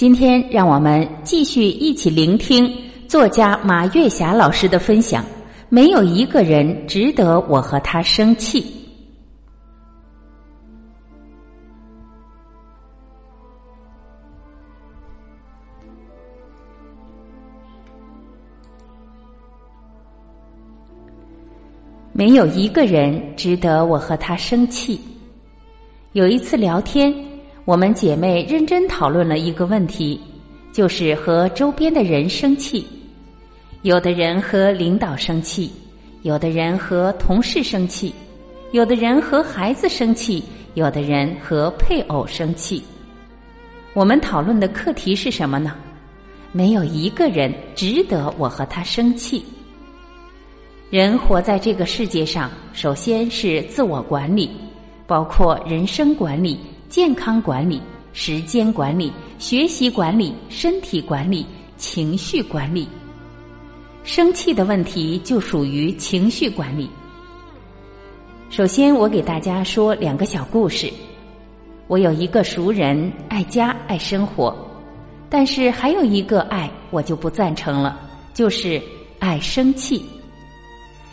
今天让我们继续一起聆听作家马月霞老师的分享。没有一个人值得我和他生气。没有一个人值得我和他生气。有一次聊天，我们姐妹认真讨论了一个问题，就是和周边的人生气。有的人和领导生气，有的人和同事生气，有的人和孩子生气，有的人和配偶生气。我们讨论的课题是什么呢？没有一个人值得我和他生气。人活在这个世界上，首先是自我管理，包括人生管理、健康管理、时间管理、学习管理、身体管理、情绪管理。生气的问题就属于情绪管理。首先，我给大家说两个小故事。我有一个熟人，爱家爱生活，但是还有一个爱我就不赞成了，就是爱生气。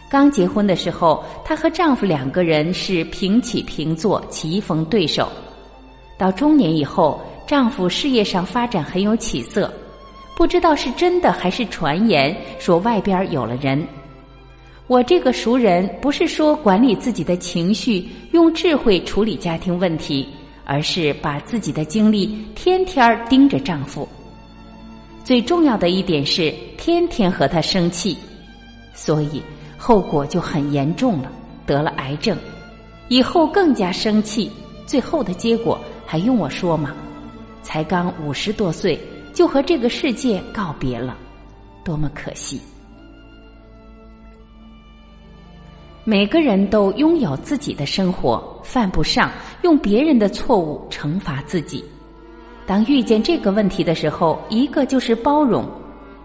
刚结婚的时候，她和丈夫两个人是平起平坐、棋逢对手。到中年以后，丈夫事业上发展很有起色。不知道是真的还是传言，说外边有了人。我这个熟人不是说管理自己的情绪，用智慧处理家庭问题，而是把自己的精力天天盯着丈夫。最重要的一点是天天和他生气，所以后果就很严重了，得了癌症。以后更加生气，最后的结果还用我说吗？才刚五十多岁。就和这个世界告别了，多么可惜！每个人都拥有自己的生活，犯不上用别人的错误惩罚自己。当遇见这个问题的时候，一个就是包容，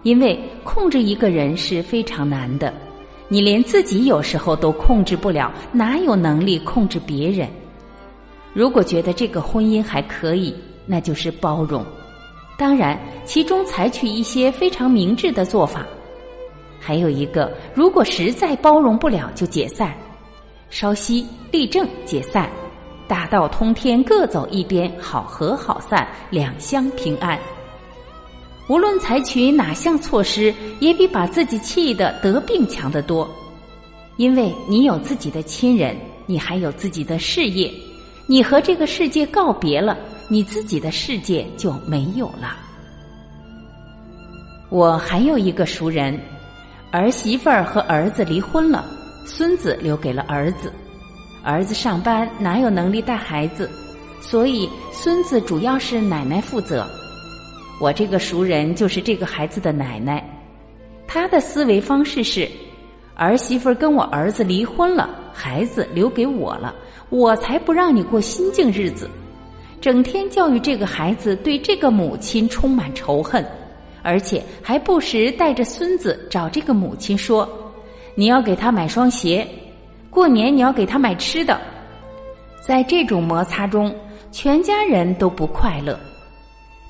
因为控制一个人是非常难的，你连自己有时候都控制不了，哪有能力控制别人？如果觉得这个婚姻还可以，那就是包容。当然，其中采取一些非常明智的做法，还有一个，如果实在包容不了，就解散，稍息立正解散，大道通天各走一边，好合好散，两相平安。无论采取哪项措施，也比把自己气得得病强得多，因为你有自己的亲人，你还有自己的事业，你和这个世界告别了。你自己的世界就没有了。我还有一个熟人，儿媳妇儿和儿子离婚了，孙子留给了儿子。儿子上班哪有能力带孩子，所以孙子主要是奶奶负责。我这个熟人就是这个孩子的奶奶，她的思维方式是：儿媳妇儿跟我儿子离婚了，孩子留给我了，我才不让你过心境日子。整天教育这个孩子对这个母亲充满仇恨，而且还不时带着孙子找这个母亲说：“你要给他买双鞋，过年你要给他买吃的。”在这种摩擦中，全家人都不快乐。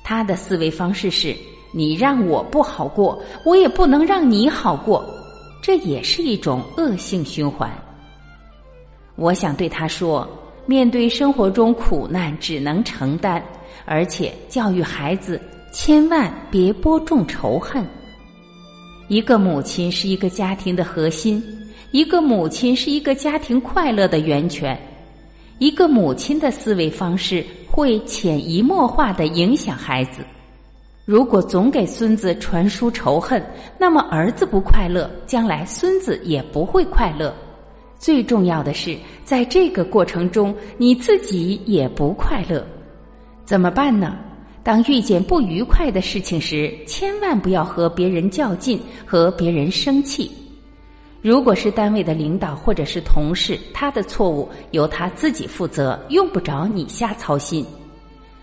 他的思维方式是：你让我不好过，我也不能让你好过，这也是一种恶性循环。我想对他说。面对生活中苦难，只能承担，而且教育孩子千万别播种仇恨。一个母亲是一个家庭的核心，一个母亲是一个家庭快乐的源泉。一个母亲的思维方式会潜移默化的影响孩子。如果总给孙子传输仇恨，那么儿子不快乐，将来孙子也不会快乐。最重要的是，在这个过程中，你自己也不快乐，怎么办呢？当遇见不愉快的事情时，千万不要和别人较劲，和别人生气。如果是单位的领导或者是同事，他的错误由他自己负责，用不着你瞎操心。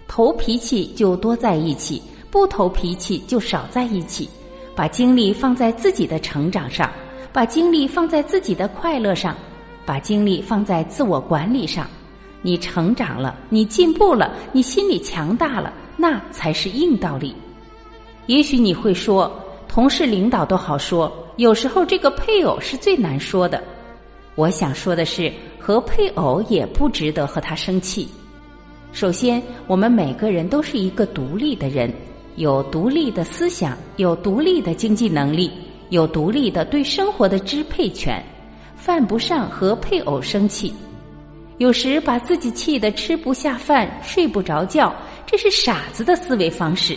投脾气就多在一起，不投脾气就少在一起。把精力放在自己的成长上，把精力放在自己的快乐上，把精力放在自我管理上。你成长了，你进步了，你心里强大了。那才是硬道理。也许你会说，同事、领导都好说，有时候这个配偶是最难说的。我想说的是，和配偶也不值得和他生气。首先，我们每个人都是一个独立的人，有独立的思想，有独立的经济能力，有独立的对生活的支配权，犯不上和配偶生气。有时把自己气得吃不下饭、睡不着觉，这是傻子的思维方式。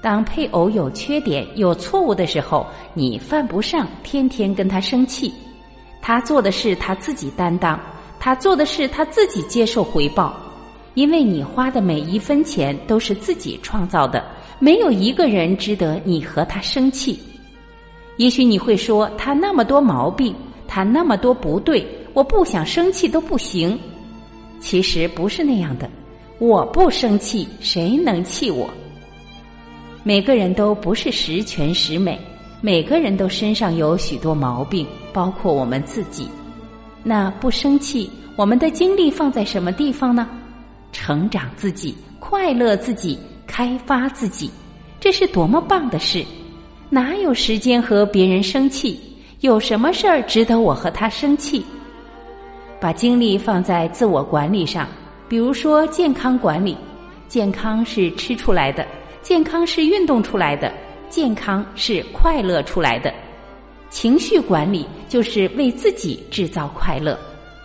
当配偶有缺点、有错误的时候，你犯不上天天跟他生气。他做的事他自己担当，他做的事他自己接受回报，因为你花的每一分钱都是自己创造的，没有一个人值得你和他生气。也许你会说他那么多毛病，他那么多不对。我不想生气都不行，其实不是那样的。我不生气，谁能气我？每个人都不是十全十美，每个人都身上有许多毛病，包括我们自己。那不生气，我们的精力放在什么地方呢？成长自己，快乐自己，开发自己，这是多么棒的事！哪有时间和别人生气？有什么事儿值得我和他生气？把精力放在自我管理上，比如说健康管理。健康是吃出来的，健康是运动出来的，健康是快乐出来的。情绪管理就是为自己制造快乐，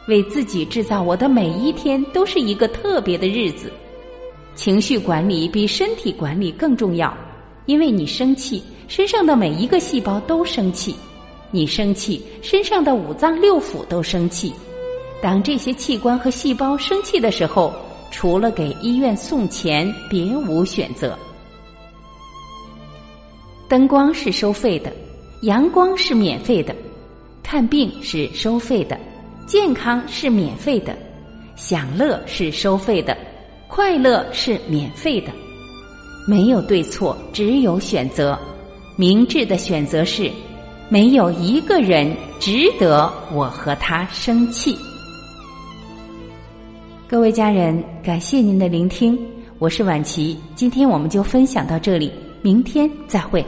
为自己制造我的每一天都是一个特别的日子。情绪管理比身体管理更重要，因为你生气，身上的每一个细胞都生气；你生气，身上的五脏六腑都生气。当这些器官和细胞生气的时候，除了给医院送钱，别无选择。灯光是收费的，阳光是免费的，看病是收费的，健康是免费的，享乐是收费的，快乐是免费的。没有对错，只有选择。明智的选择是，没有一个人值得我和他生气。各位家人，感谢您的聆听，我是婉琪，今天我们就分享到这里，明天再会。